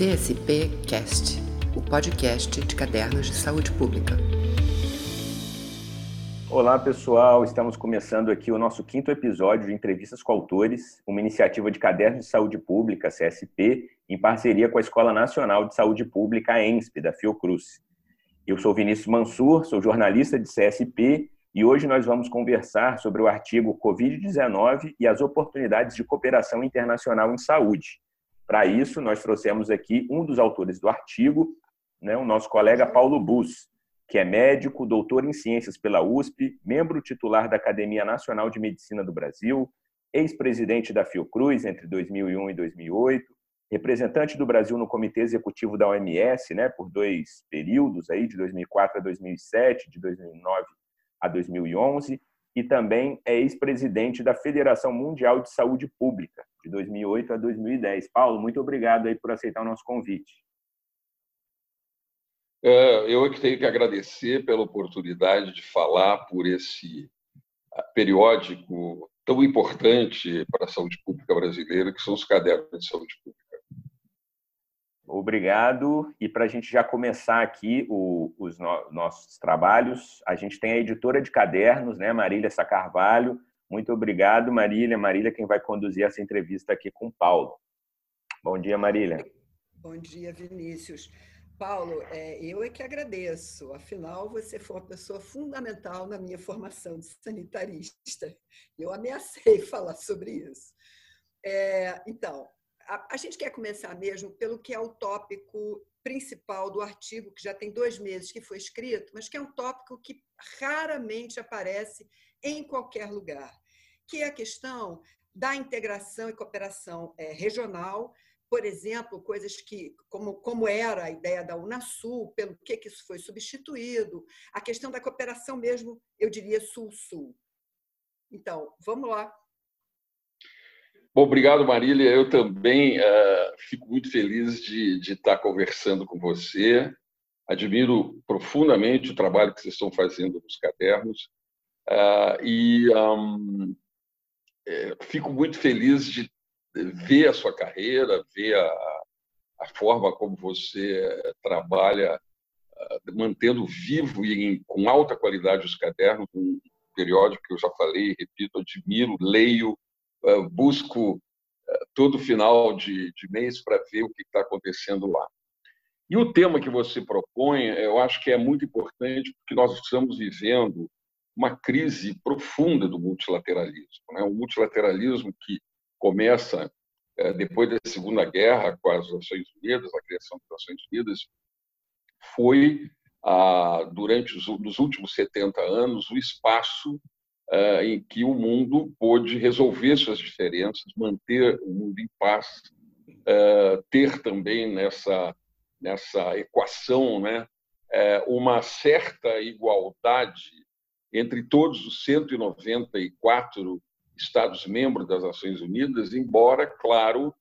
CSP Cast, o podcast de cadernos de saúde pública. Olá, pessoal. Estamos começando aqui o nosso quinto episódio de Entrevistas com Autores, uma iniciativa de cadernos de saúde pública, CSP, em parceria com a Escola Nacional de Saúde Pública, a ENSP, da Fiocruz. Eu sou Vinícius Mansur, sou jornalista de CSP e hoje nós vamos conversar sobre o artigo Covid-19 e as oportunidades de cooperação internacional em saúde. Para isso, nós trouxemos aqui um dos autores do artigo, né, o nosso colega Paulo Bus, que é médico, doutor em ciências pela USP, membro titular da Academia Nacional de Medicina do Brasil, ex-presidente da Fiocruz entre 2001 e 2008, representante do Brasil no Comitê Executivo da OMS, né, por dois períodos aí, de 2004 a 2007, de 2009 a 2011, e também é ex-presidente da Federação Mundial de Saúde Pública, de 2008 a 2010. Paulo, muito obrigado aí por aceitar o nosso convite. É, eu é que tenho que agradecer pela oportunidade de falar por esse ah, periódico tão importante para a saúde pública brasileira, que são os cadernos de saúde pública. Obrigado. E para a gente já começar aqui o, os no, nossos trabalhos, a gente tem a editora de cadernos, né, Marília Sacarvalho. Muito obrigado, Marília. Marília, quem vai conduzir essa entrevista aqui com o Paulo. Bom dia, Marília. Bom dia, Vinícius. Paulo, é, eu é que agradeço. Afinal, você foi uma pessoa fundamental na minha formação de sanitarista. Eu ameacei falar sobre isso. É, então, a, a, gente quer começar mesmo pelo que é o tópico principal do artigo, que já tem dois meses que foi escrito, mas que é um tópico que raramente aparece em qualquer lugar, que é a questão da integração e cooperação é, regional por exemplo, coisas que, como, como era a ideia da Unasul, pelo que, que isso foi substituído, a questão da cooperação mesmo, eu diria Sul-Sul. Então, vamos lá. Bom, obrigado, Marília. Eu também uh, fico muito feliz de, de estar conversando com você. Admiro profundamente o trabalho que vocês estão fazendo nos cadernos. Uh, e um, é, fico muito feliz de ver a sua carreira, ver a, a forma como você trabalha, ah, mantendo vivo e em, com alta qualidade os cadernos, um periódico que eu já falei, repito, admiro, leio, ah, busco ah, todo final de, de mês para ver o que está acontecendo lá. E o tema que você propõe, eu acho que é muito importante, porque nós estamos vivendo uma crise profunda do multilateralismo. Né? O multilateralismo que começa é, depois da Segunda Guerra com as Nações Unidas, a criação das Nações Unidas, foi durante os nos últimos 70 anos o espaço é, em que o mundo pôde resolver suas diferenças, manter o mundo em paz, é, ter também nessa nessa equação, né, uma certa igualdade entre todos os 194 Estados-membros das Nações Unidas, embora, claro,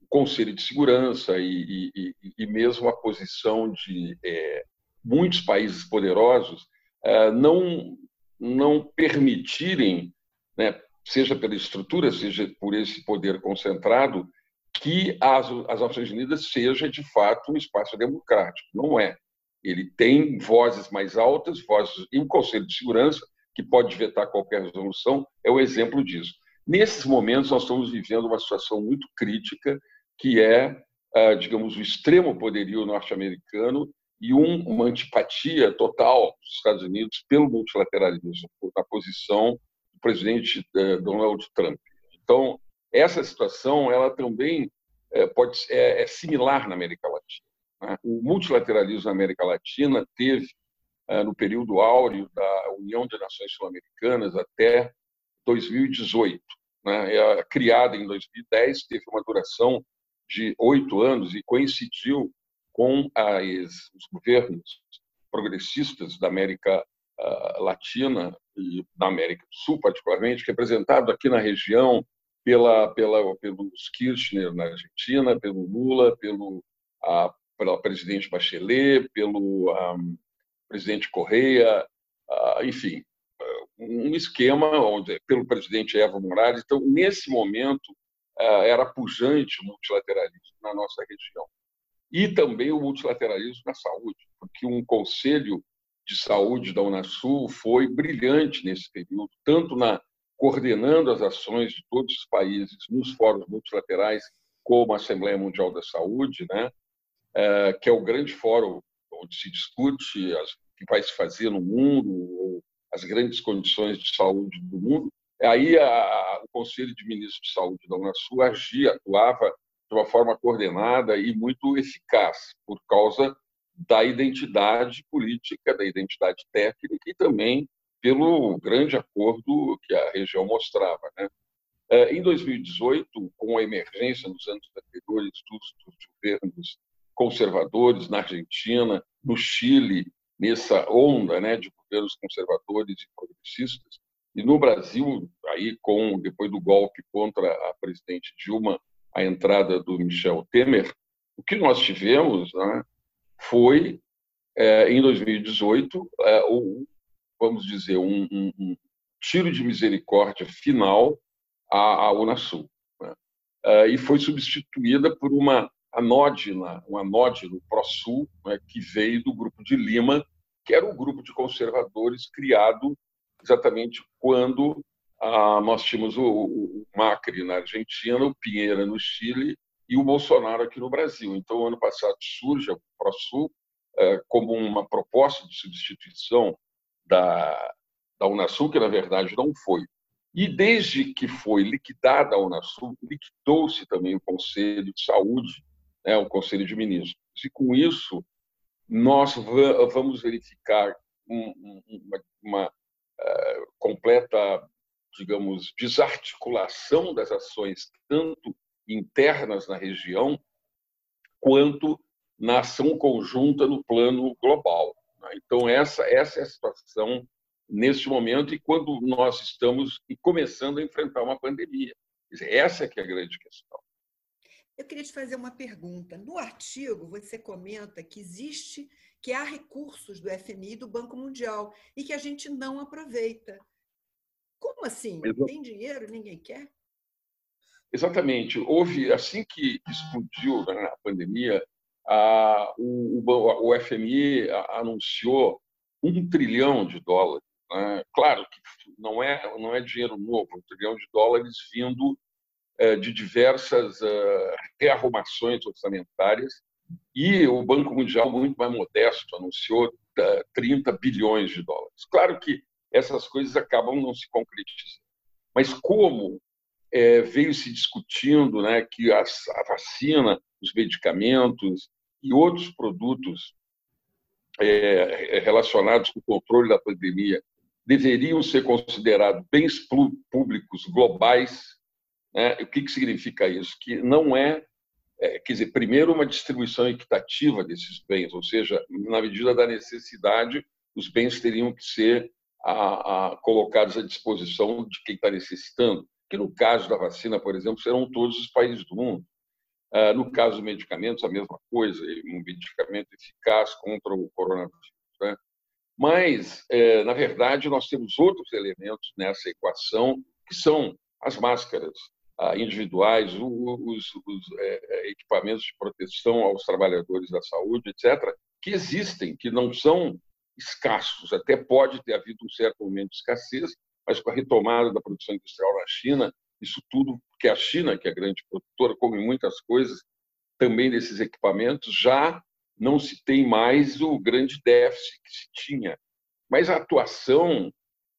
o Conselho de Segurança e, e, e mesmo a posição de é, muitos países poderosos é, não, não permitirem, né, seja pela estrutura, seja por esse poder concentrado, que as, as Nações Unidas seja de fato um espaço democrático. Não é. Ele tem vozes mais altas, vozes e o Conselho de Segurança que pode vetar qualquer resolução, é o exemplo disso. Nesses momentos, nós estamos vivendo uma situação muito crítica, que é, ah, digamos, o extremo poderio norte-americano e uma antipatia total dos Estados Unidos pelo multilateralismo, na posição do presidente eh, Donald Trump. Então, essa situação ela também eh, pode é, é similar na América Latina. Né? O multilateralismo na América Latina teve eh, no período áureo da União de Nações Sul-Americanas até 2018. Né? É, criada em 2010, teve uma duração de oito anos e coincidiu com as, os governos progressistas da América uh, Latina e da América do Sul, particularmente, representado aqui na região pela, pela, pelos Kirchner na Argentina, pelo Lula, pelo, uh, pela presidente Bachelet, pelo um, presidente Correia, ah, enfim, um esquema onde, pelo presidente Evo Morales. Então, nesse momento, ah, era pujante o multilateralismo na nossa região. e também o multilateralismo na saúde, porque um conselho de saúde da Unasul foi brilhante nesse período, tanto na coordenando as ações de todos os países nos fóruns multilaterais, como a Assembleia Mundial da Saúde, né, que é o grande fórum onde se discute as, o que vai se fazer no mundo, as grandes condições de saúde do mundo. Aí a, o Conselho de Ministros de Saúde da Unasul agia, atuava de uma forma coordenada e muito eficaz, por causa da identidade política, da identidade técnica e também pelo grande acordo que a região mostrava. Né? É, em 2018, com a emergência nos anos anteriores dos, dos governos conservadores na Argentina, no Chile, nessa onda né, de governos conservadores e progressistas, e no Brasil, aí com depois do golpe contra a presidente Dilma, a entrada do Michel Temer, o que nós tivemos né, foi, é, em 2018, é, vamos dizer, um, um, um tiro de misericórdia final à, à Unasul. Né? É, e foi substituída por uma anódina, um anódino pró-sul, né, que veio do grupo de Lima, que era um grupo de conservadores criado exatamente quando ah, nós tínhamos o, o, Macri na Argentina, o Pinheira no Chile e o Bolsonaro aqui no Brasil. Então, ano passado surge o ProSul eh, como uma proposta de substituição da, da Unasul, que na verdade não foi. E desde que foi liquidada a Unasul, liquidou-se também o Conselho de Saúde, né, o Conselho de Ministros. E com isso, nós vamos verificar uma, uma uh, completa, digamos, desarticulação das ações, tanto internas na região, quanto na ação conjunta no plano global. Né? Então, essa, essa é a situação neste momento e quando nós estamos começando a enfrentar uma pandemia. Essa é que é a grande questão. Eu queria te fazer uma pergunta. No artigo, você comenta que existe, que há recursos do FMI e do Banco Mundial e que a gente não aproveita. Como assim? Tem dinheiro, ninguém quer? Exatamente. Houve, assim que explodiu né, a pandemia, a, o, o, FMI anunciou um trilhão de dólares. Né? Claro que não é, não é dinheiro novo, um trilhão de dólares vindo é, de diversas uh, rearrumações orçamentárias e o Banco Mundial, muito mais modesto, anunciou 30 uh, bilhões de dólares. Claro que essas coisas acabam não se concretizando. Mas como é, veio se discutindo né, que as, a vacina, os medicamentos e outros produtos é, relacionados com o controle da pandemia deveriam ser considerados bens públicos globais. Né? O que, que significa isso? Que não é, é, quer dizer, primeiro, uma distribuição equitativa desses bens, ou seja, na medida da necessidade, os bens teriam que ser a, a, colocados à disposição de quem está necessitando que no caso da vacina, por exemplo, serão todos os países do mundo. Ah, no caso dos medicamentos, a mesma coisa, um medicamento eficaz contra o coronavírus. Né? Mas, é, na verdade, nós temos outros elementos nessa equação, que são as máscaras individuais, os, os é, é, equipamentos de proteção aos trabalhadores da saúde, etc., que existem, que não são escassos. Até pode ter havido um certo momento de escassez, mas com a retomada da produção industrial na China, isso tudo, porque a China, que é a grande produtora, come muitas coisas também desses equipamentos, já não se tem mais o grande déficit que se tinha. Mas a atuação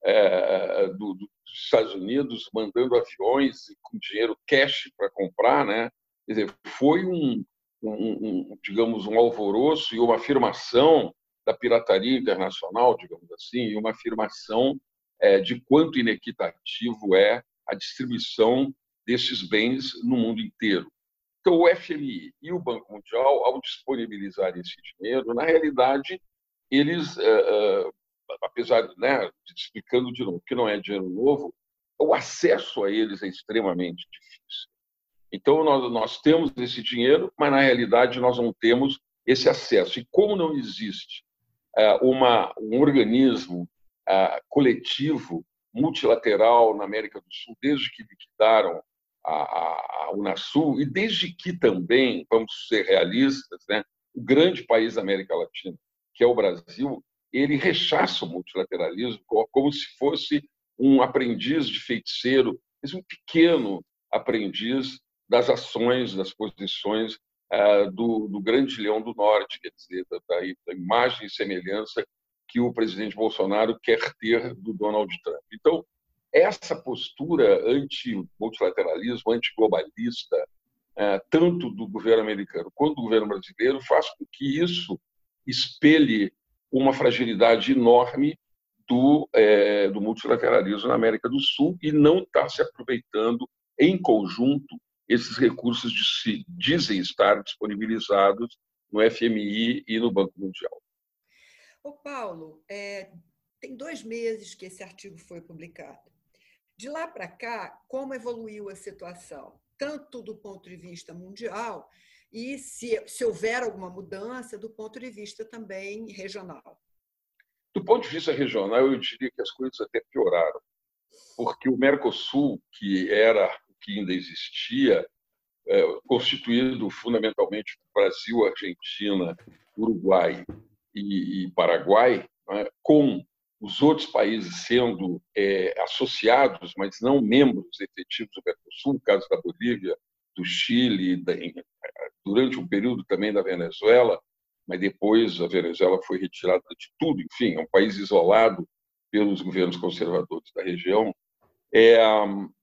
é, do, dos Estados Unidos mandando aviões com dinheiro cash para comprar, né? Quer dizer, foi um, um, um, digamos, um alvoroço e uma afirmação da pirataria internacional, digamos assim, e uma afirmação é, de quanto inequitativo é a distribuição desses bens no mundo inteiro. Então, o FMI e o Banco Mundial, ao disponibilizar esse dinheiro, na realidade, eles, é, é, apesar né, explicando de novo que não é dinheiro novo, o acesso a eles é extremamente difícil. Então, nós, nós temos esse dinheiro, mas na realidade nós não temos esse acesso. E como não existe é, uma, um organismo coletivo multilateral na América do Sul, desde que liquidaram a, a, a Unasul, e desde que também, vamos ser realistas, né, o grande país da América Latina, que é o Brasil, ele rechaça o multilateralismo como se fosse um aprendiz de feiticeiro, um pequeno aprendiz das ações, das posições uh, do, do, grande leão do norte, quer dizer, da, da, imagem e semelhança que o presidente Bolsonaro quer ter do Donald Trump. Então, essa postura anti-multilateralismo, anti-globalista, uh, tanto do governo americano quanto do governo brasileiro, faz com que isso espelhe uma fragilidade enorme do, é, do multilateralismo na América do Sul e não está se aproveitando em conjunto esses recursos de se dizem estar disponibilizados no FMI e no Banco Mundial. Ô Paulo, é, tem dois meses que esse artigo foi publicado. De lá para cá, como evoluiu a situação, tanto do ponto de vista mundial e se, se houver alguma mudança do ponto de vista também regional? Do ponto de vista regional, eu diria que as coisas até pioraram, porque o Mercosul, que era o que ainda existia, é, constituído fundamentalmente por Brasil, Argentina, Uruguai e, e Paraguai, né, com os outros países sendo é, associados, mas não membros efetivos do Mercosul, no caso da Bolívia, do Chile, durante um período também da Venezuela, mas depois a Venezuela foi retirada de tudo, enfim, é um país isolado pelos governos conservadores da região. É,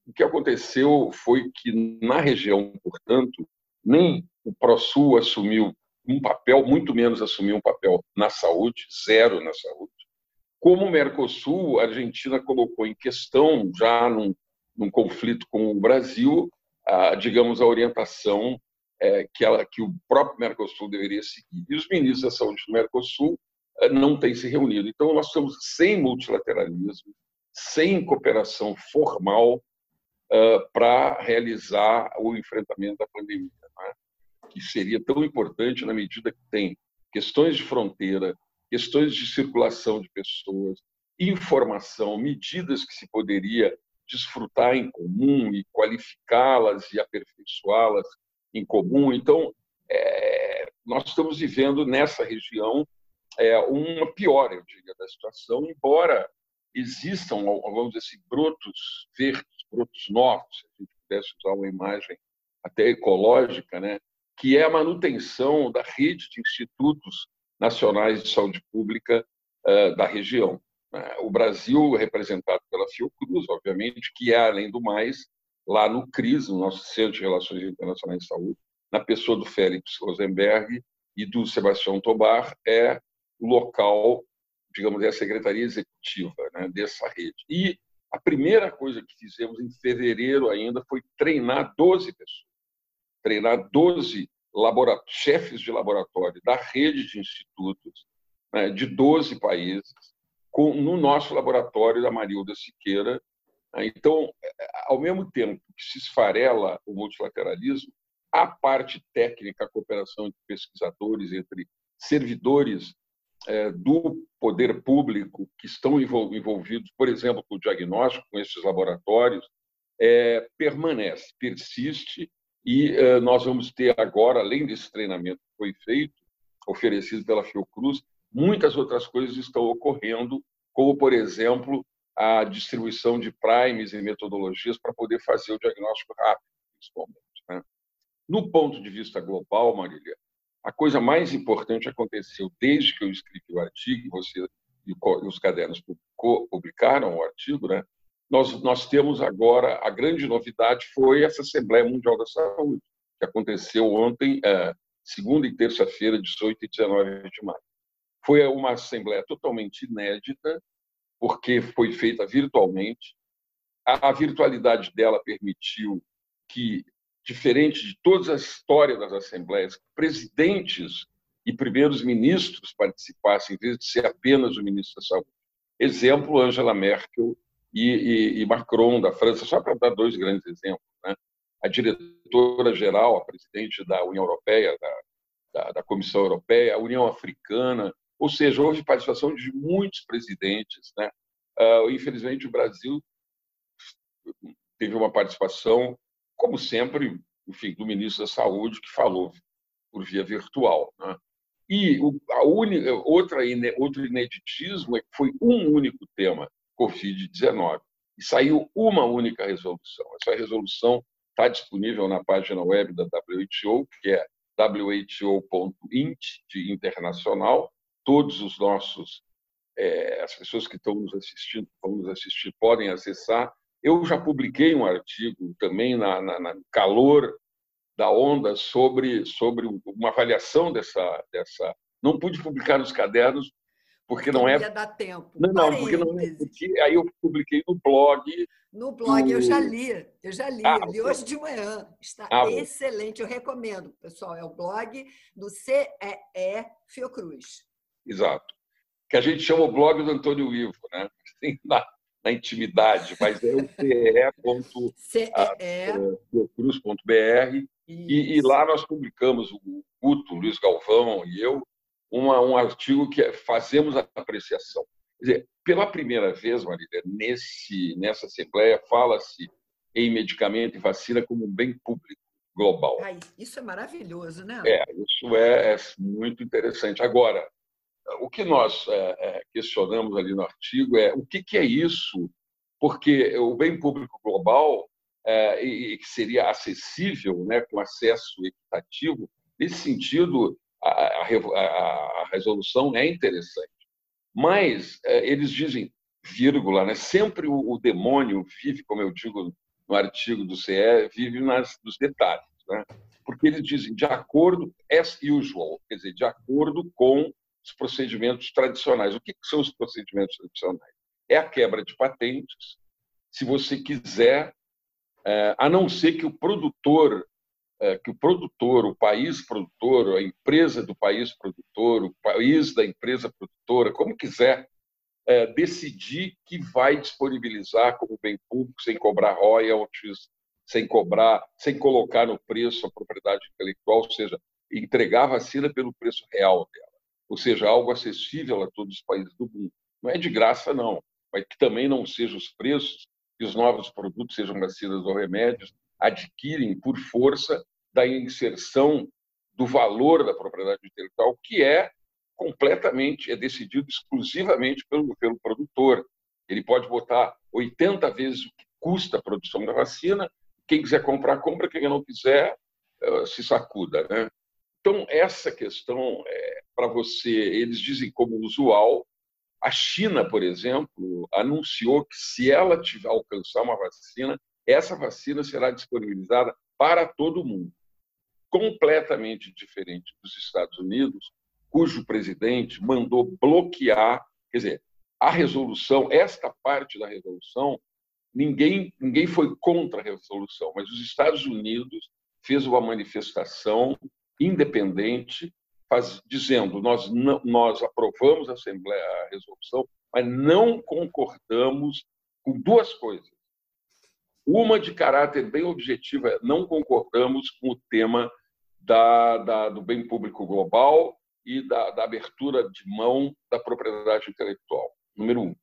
o que aconteceu foi que, na região, portanto, nem o ProSul assumiu um papel, muito menos assumiu um papel na saúde, zero na saúde. Como o Mercosul, a Argentina colocou em questão, já num, num conflito com o Brasil, a, digamos, a orientação é, que, ela, que o próprio Mercosul deveria seguir. E os ministros da saúde do Mercosul é, não têm se reunido. Então, nós estamos sem multilateralismo, sem cooperação formal uh, para realizar o enfrentamento da pandemia, né? que seria tão importante na medida que tem questões de fronteira, questões de circulação de pessoas, informação, medidas que se poderia desfrutar em comum e qualificá-las e aperfeiçoá-las em comum. Então, é, nós estamos vivendo nessa região é, uma pior, eu diria, da situação, embora existam, vamos dizer assim, brotos verdes, brotos novos, se a gente pudesse usar uma imagem até ecológica, né, que é a manutenção da rede de institutos nacionais de saúde pública uh, da região. Né. O Brasil, representado pela Fiocruz, obviamente, que é, além do mais, lá no CRIS, no nosso Centro de Relações Internacionais de Saúde, na pessoa do Félix Rosenberg e do Sebastião Tobar, é o local, digamos, é a secretaria executiva né, dessa rede. E a primeira coisa que fizemos em fevereiro ainda foi treinar 12 pessoas, treinar 12 chefes de laboratório da rede de institutos né, de 12 países, com, no nosso laboratório da Marilda Siqueira, então, ao mesmo tempo que se esfarela o multilateralismo, a parte técnica, a cooperação entre pesquisadores, entre servidores é, do poder público que estão envolvidos, por exemplo, com o diagnóstico, com esses laboratórios, é, permanece, persiste, e é, nós vamos ter agora, além desse treinamento que foi feito, oferecido pela Fiocruz, muitas outras coisas estão ocorrendo, como, por exemplo, a distribuição de primes e metodologias para poder fazer o diagnóstico rápido, principalmente. Né? No ponto de vista global, Marília, a coisa mais importante aconteceu desde que eu escrevi o artigo, você e os cadernos publicaram o artigo, né? Nós, nós temos agora, a grande novidade foi essa Assembleia Mundial da Saúde, que aconteceu ontem, é, segunda e terça-feira, 18 e 19 de maio. Foi uma assembleia totalmente inédita, porque foi feita virtualmente. A, virtualidade dela permitiu que, diferente de toda a história das assembleias, presidentes e primeiros ministros participassem, em vez de ser apenas o ministro da Saúde. Exemplo, Angela Merkel e, e, e Macron, da França, só para dar dois grandes exemplos. Né? A diretora-geral, a presidente da União Europeia, da, da, da Comissão Europeia, a União Africana, ou seja, houve participação de muitos presidentes. Né? Uh, infelizmente, o Brasil teve uma participação como sempre, enfim, do ministro da Saúde, que falou por via virtual. Né? E a única, outra, outro ineditismo é que foi um único tema, Covid-19, e saiu uma única resolução. Essa resolução está disponível na página web da WHO, que é who.int, de internacional. Todos os nossos, é, as pessoas que estão nos assistindo, vão nos assistir, podem acessar. Eu já publiquei um artigo também na, na, na calor da onda sobre, sobre uma avaliação dessa, dessa. Não pude publicar nos cadernos porque não, não é. Ia dar tempo. Não, não, porque não é. Porque aí eu publiquei no blog. No blog, do... eu já li, eu já li, ah, li hoje de manhã. Está ah, excelente, eu recomendo, pessoal. É o blog do CEE Fiocruz. Exato. Que a gente chama o blog do Antônio Ivo, né? Na, na intimidade, mas é o ce.fiocruz.br e, e, lá nós publicamos, o Guto, Luiz Galvão e eu, uma, um artigo que é, fazemos a apreciação. Quer dizer, pela primeira vez, Marília, nesse, nessa Assembleia, fala-se em medicamento e vacina como um bem público global. Ai, isso é maravilhoso, né? É, isso é, é muito interessante. Agora, o que nós é, é, questionamos ali no artigo é o que, que é isso, porque o bem público global é, e que seria acessível, né, com acesso equitativo. Nesse sentido, a, a, a resolução é interessante. Mas eles dizem, vírgula, né, sempre o, o, demônio vive, como eu digo no artigo do CE, vive nas, nos detalhes. Né? Porque eles dizem, de acordo, as usual, quer dizer, de acordo com os procedimentos tradicionais. O que são os procedimentos tradicionais? É a quebra de patentes. Se você quiser é, a não ser que o produtor, é, que o produtor, o país produtor, a empresa do país produtor, o país da empresa produtora, como quiser, é, decidir que vai disponibilizar como bem público sem cobrar royalties, sem cobrar, sem colocar no preço a propriedade intelectual, ou seja, entregar a vacina pelo preço real dela, ou seja, algo acessível a todos os países do mundo. Não é de graça, não, mas que também não sejam os preços que os novos produtos, sejam vacinas ou remédios, adquirem por força da inserção do valor da propriedade intelectual, que é completamente, é decidido exclusivamente pelo, pelo produtor. Ele pode botar 80 vezes o que custa a produção da vacina, quem quiser comprar, compra, quem não quiser, eh, se sacuda. Né? Então, essa questão, é, para você, eles dizem como usual, a China, por exemplo, anunciou que se ela tiver alcançar uma vacina, essa vacina será disponibilizada para todo mundo. Completamente diferente dos Estados Unidos, cujo presidente mandou bloquear, quer dizer, a resolução, esta parte da resolução, ninguém, ninguém foi contra a resolução, mas os Estados Unidos fez uma manifestação independente faz, dizendo nós não, nós aprovamos a Assembleia a resolução, mas não concordamos com duas coisas. Uma de caráter bem objetivo é não concordamos com o tema da, da, do bem público global e da, da abertura de mão da propriedade intelectual. Número um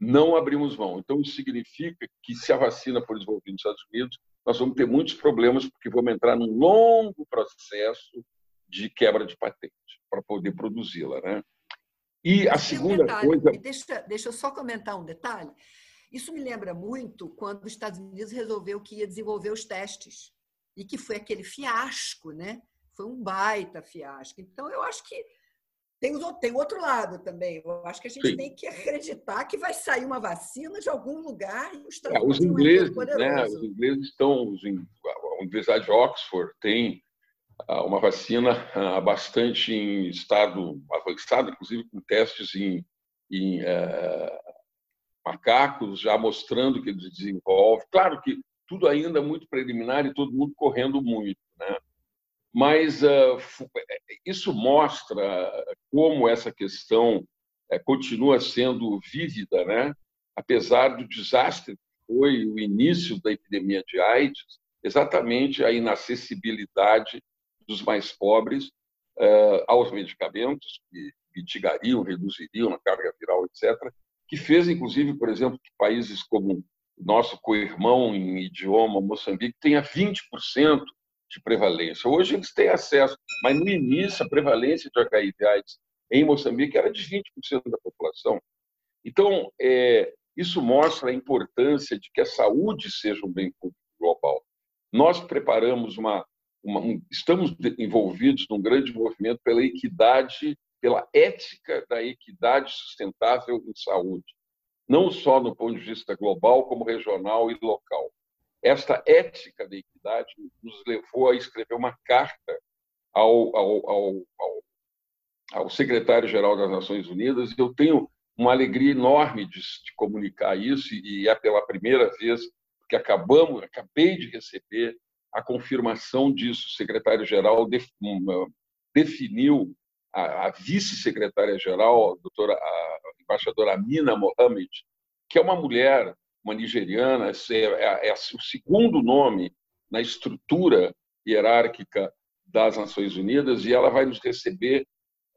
não abrimos mão. Então, isso significa que, se a vacina for desenvolvida nos Estados Unidos, nós vamos ter muitos problemas, porque vamos entrar num longo processo de quebra de patente para poder produzi-la. Né? E a segunda um coisa. Deixa, deixa eu só comentar um detalhe. Isso me lembra muito quando os Estados Unidos resolveu que ia desenvolver os testes e que foi aquele fiasco, né? Foi um baita fiasco. Então, eu acho que tem, tem outro lado também. Eu acho que a gente Sim. tem que acreditar que vai sair uma vacina de algum lugar. E os, é, os ingleses, né? Os ingleses estão, os, a Universidade de Oxford tem uma vacina ah, bastante em estado avançado, inclusive com testes em, em é, macacos, já mostrando que ele desenvolve. Claro que tudo ainda é muito preliminar e todo mundo correndo muito, né? Mas uh, isso mostra como essa questão uh, continua sendo vívida, né? Apesar do desastre que foi o início da epidemia de AIDS, exatamente a inacessibilidade dos mais pobres uh, aos medicamentos, que mitigariam, reduziriam a carga viral, etc., que fez, inclusive, por exemplo, que países como nosso co-irmão em idioma, Moçambique, tenha 20% de prevalência. Hoje eles têm acesso, mas no início a prevalência de HIV/AIDS em Moçambique era de 20% da população. Então, é, isso mostra a importância de que a saúde seja um bem público global. Nós preparamos uma, uma um, estamos envolvidos num grande movimento pela equidade, pela ética da equidade sustentável em saúde, não só no ponto de vista global, como regional e local. Esta ética da equidade nos levou a escrever uma carta ao, ao, ao, ao secretário-geral das Nações Unidas. Eu tenho uma alegria enorme de, de, comunicar isso e é pela primeira vez que acabamos, acabei de receber a confirmação disso. O secretário-geral definiu a, a vice-secretária-geral, a doutora a embaixadora Amina Mohamed, que é uma mulher uma nigeriana, é, é, é o segundo nome na estrutura hierárquica das Nações Unidas, e ela vai nos receber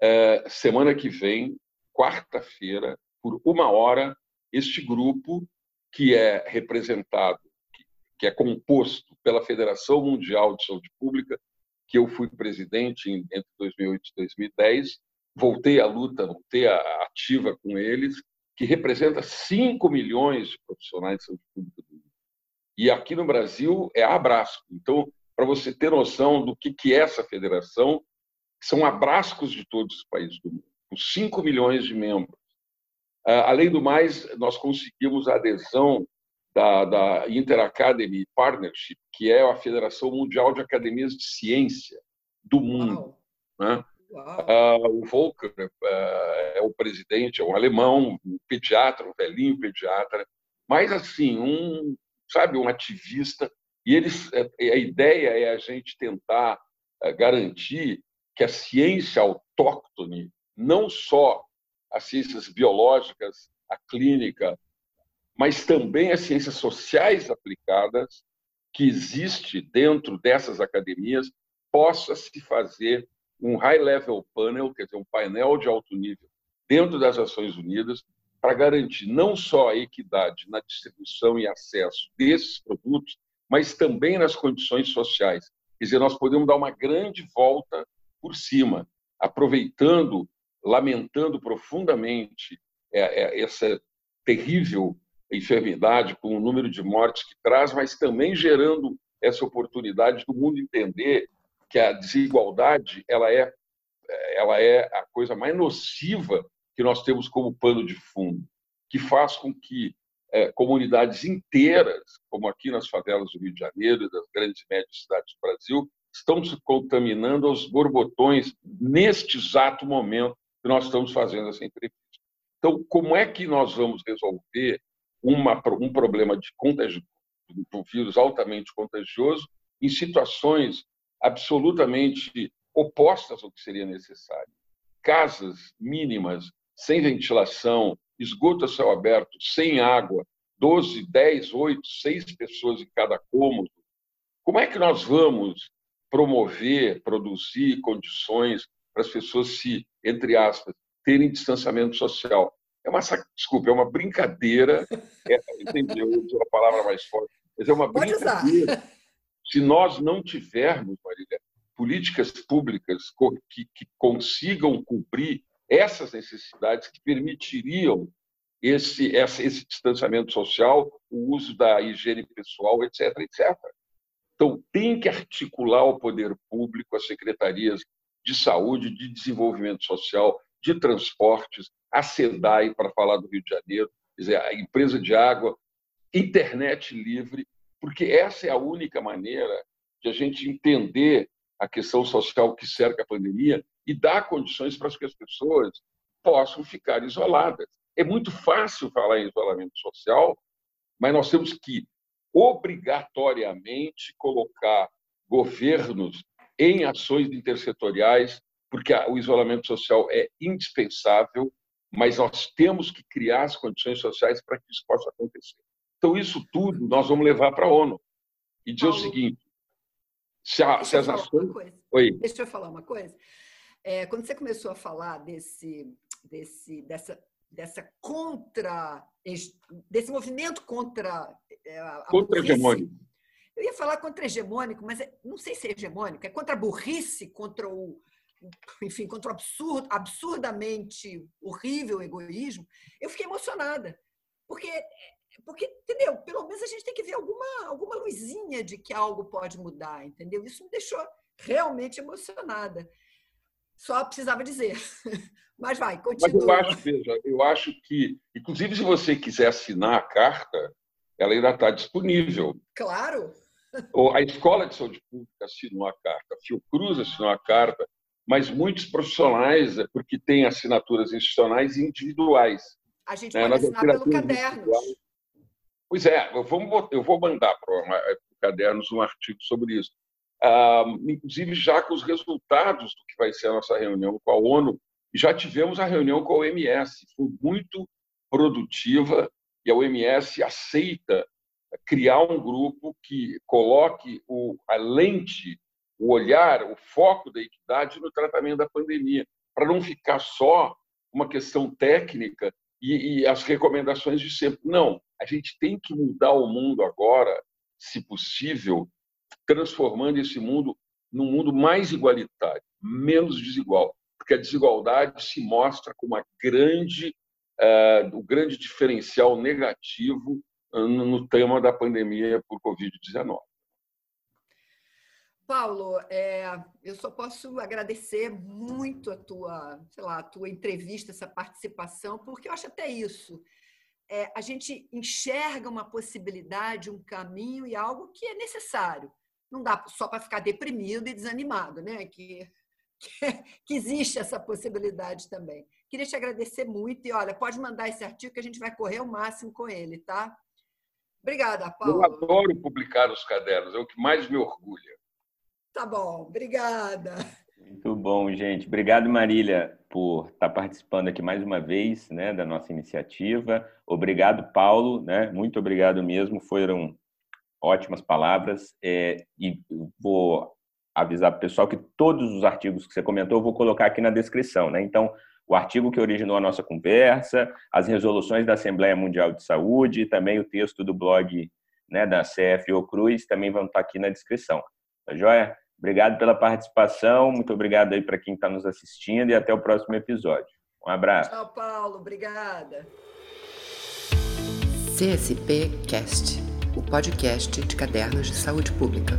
é, semana que vem, quarta-feira, por uma hora, este grupo que é representado, que é composto pela Federação Mundial de Saúde Pública, que eu fui presidente entre 2008 e 2010, voltei à luta, voltei à ativa com eles, que representa 5 milhões de profissionais de saúde pública do mundo. E aqui no Brasil é abraço. Então, para você ter noção do que, que é essa federação, são abrascos de todos os países do mundo, com 5 milhões de membros. Ah, além do mais, nós conseguimos a adesão da, da Interacademy Partnership, que é a Federação Mundial de Academias de Ciência do mundo. Né? Uh, o Volker uh, é o presidente, é um alemão, um pediatra, um velhinho pediatra, mas assim, um, sabe, um ativista. E eles, é, a ideia é a gente tentar uh, garantir que a ciência autóctone, não só as ciências biológicas, a clínica, mas também as ciências sociais aplicadas que existe dentro dessas academias possa se fazer um high-level panel, quer dizer, um painel de alto nível dentro das Nações Unidas para garantir não só a equidade na distribuição e acesso desses produtos, mas também nas condições sociais. Quer dizer, nós podemos dar uma grande volta por cima, aproveitando, lamentando profundamente é, é, essa terrível enfermidade com o número de mortes que traz, mas também gerando essa oportunidade do mundo entender que a desigualdade ela é, ela é a coisa mais nociva que nós temos como pano de fundo, que faz com que é, comunidades inteiras, como aqui nas favelas do Rio de Janeiro e das grandes e médias cidades do Brasil, estão se contaminando aos borbotões neste exato momento que nós estamos fazendo essa entrevista. Então, como é que nós vamos resolver uma, um problema de contagio, um vírus altamente contagioso em situações absolutamente opostas ao que seria necessário. Casas mínimas, sem ventilação, esgoto a céu aberto, sem água, 12, 10, 8, 6 pessoas em cada cômodo. Como é que nós vamos promover, produzir condições para as pessoas se, entre aspas, terem distanciamento social? É uma, desculpa, é uma brincadeira, é, entendeu? Eu a palavra mais forte, mas é uma Pode brincadeira. Usar. Se nós não tivermos, Marília, políticas públicas que, que consigam cumprir essas necessidades que permitiriam esse, esse distanciamento social, o uso da higiene pessoal, etc, etc. Então, tem que articular o poder público, as secretarias de saúde, de desenvolvimento social, de transportes, a SEDAI, para falar do Rio de Janeiro, quer dizer, a empresa de água, internet livre, porque essa é a única maneira de a gente entender a questão social que cerca a pandemia e dar condições para que as pessoas possam ficar isoladas. É muito fácil falar em isolamento social, mas nós temos que obrigatoriamente colocar governos em ações intersetoriais, porque o isolamento social é indispensável, mas nós temos que criar as condições sociais para que isso possa acontecer. Então, isso tudo nós vamos levar para a ONU. E dizer Paulo, o seguinte: se, a, se as nações. Oi. Deixa eu falar uma coisa. É, quando você começou a falar desse, desse, dessa dessa contra desse movimento contra é, a contra-hegemônico. Eu ia falar contra-hegemônico, mas é, não sei se é hegemônico, é contra a burrice, contra o enfim, contra o absurdo, absurdamente horrível egoísmo. Eu fiquei emocionada, porque porque, entendeu? Pelo menos a gente tem que ver alguma, alguma luzinha de que algo pode mudar, entendeu? Isso me deixou realmente emocionada. Só precisava dizer. Mas vai, continua. Mas eu acho, veja, eu acho que, inclusive, se você quiser assinar a carta, ela ainda está disponível. Claro. A Escola de Saúde Pública assinou a carta, a Fiocruz assinou a carta, mas muitos profissionais, é porque têm assinaturas institucionais individuais. A gente né? pode assinar pelo caderno. Pois é, vou, eu vou mandar para o Cadernos um artigo sobre isso. Ah, inclusive já com os resultados do que vai ser a nossa reunião com a ONU. Já tivemos a reunião com a OMS, foi muito produtiva e a OMS aceita criar um grupo que coloque o, a lente, o olhar, o foco da equidade no tratamento da pandemia, para não ficar só uma questão técnica e, e as recomendações de sempre. Não, a gente tem que mudar o mundo agora, se possível, transformando esse mundo num mundo mais igualitário, menos desigual, porque a desigualdade se mostra como a grande, uh, o grande diferencial negativo no, no tema da pandemia por Covid-19. Paulo, é, eu só posso agradecer muito a tua, sei lá, a tua entrevista, essa participação, porque eu acho até isso é, a gente enxerga uma possibilidade, um caminho e algo que é necessário. Não dá só para ficar deprimido e desanimado, né? Que, que, que, existe essa possibilidade também. Queria te agradecer muito e olha, pode mandar esse artigo que a gente vai correr o máximo com ele, tá? Obrigada, Paulo. Eu adoro publicar os cadernos, é o que mais me orgulha. Tá bom, obrigada. Bom, gente. Obrigado, Marília, por estar participando aqui mais uma vez né, da nossa iniciativa. Obrigado, Paulo. Né? Muito obrigado mesmo. Foram ótimas palavras. É, e vou avisar para o pessoal que todos os artigos que você comentou eu vou colocar aqui na descrição. Né? Então, o artigo que originou a nossa conversa, as resoluções da Assembleia Mundial de Saúde também o texto do blog né, da CFO Cruz também vão estar aqui na descrição. Tá joia? Obrigado pela participação, muito obrigado aí para quem está nos assistindo e até o próximo episódio. Um abraço. Tchau, Paulo. Obrigada. CSP Cast, o podcast de cadernos de saúde pública.